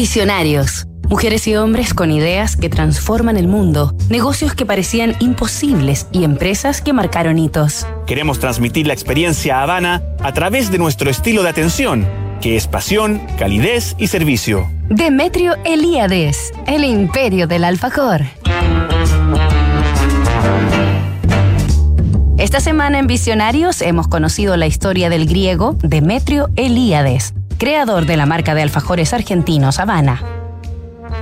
Visionarios. Mujeres y hombres con ideas que transforman el mundo, negocios que parecían imposibles y empresas que marcaron hitos. Queremos transmitir la experiencia Habana a través de nuestro estilo de atención, que es pasión, calidez y servicio. Demetrio Elíades, el imperio del alfajor. Esta semana en Visionarios hemos conocido la historia del griego Demetrio Elíades, creador de la marca de alfajores argentinos Habana.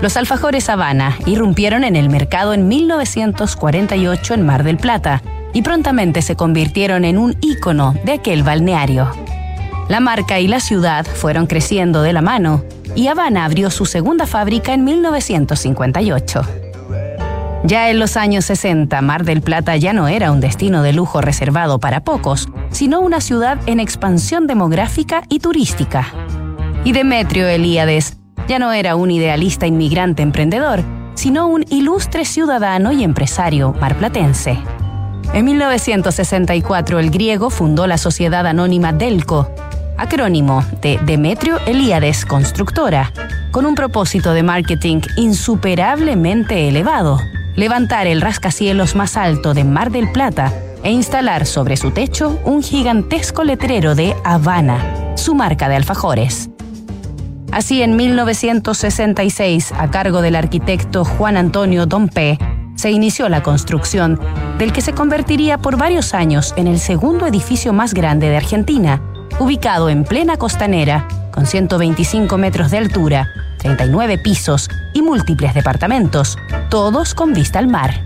Los alfajores Habana irrumpieron en el mercado en 1948 en Mar del Plata y prontamente se convirtieron en un ícono de aquel balneario. La marca y la ciudad fueron creciendo de la mano y Habana abrió su segunda fábrica en 1958. Ya en los años 60, Mar del Plata ya no era un destino de lujo reservado para pocos, sino una ciudad en expansión demográfica y turística. Y Demetrio Elíades ya no era un idealista inmigrante emprendedor, sino un ilustre ciudadano y empresario marplatense. En 1964 el griego fundó la sociedad anónima Delco, acrónimo de Demetrio Elíades Constructora, con un propósito de marketing insuperablemente elevado, levantar el rascacielos más alto de Mar del Plata e instalar sobre su techo un gigantesco letrero de Habana, su marca de alfajores. Así, en 1966, a cargo del arquitecto Juan Antonio Dompe, se inició la construcción del que se convertiría por varios años en el segundo edificio más grande de Argentina, ubicado en plena costanera, con 125 metros de altura, 39 pisos y múltiples departamentos, todos con vista al mar.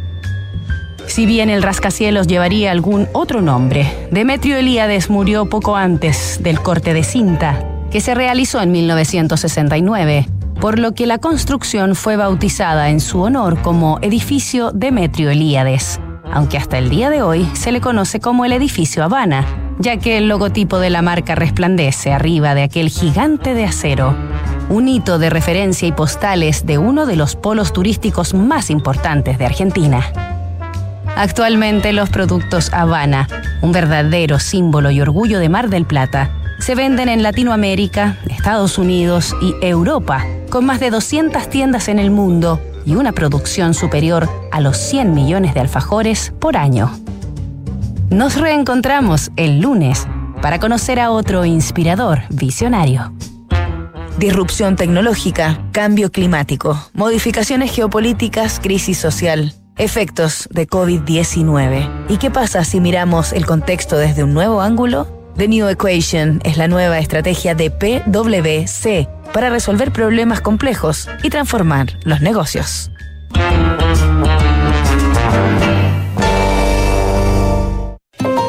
Si bien el rascacielos llevaría algún otro nombre, Demetrio Elíades murió poco antes del corte de cinta que se realizó en 1969, por lo que la construcción fue bautizada en su honor como Edificio Demetrio Elíades, aunque hasta el día de hoy se le conoce como el Edificio Habana, ya que el logotipo de la marca resplandece arriba de aquel gigante de acero, un hito de referencia y postales de uno de los polos turísticos más importantes de Argentina. Actualmente los productos Habana, un verdadero símbolo y orgullo de Mar del Plata, se venden en Latinoamérica, Estados Unidos y Europa, con más de 200 tiendas en el mundo y una producción superior a los 100 millones de alfajores por año. Nos reencontramos el lunes para conocer a otro inspirador visionario. Disrupción tecnológica, cambio climático, modificaciones geopolíticas, crisis social, efectos de COVID-19. ¿Y qué pasa si miramos el contexto desde un nuevo ángulo? The New Equation es la nueva estrategia de PwC para resolver problemas complejos y transformar los negocios.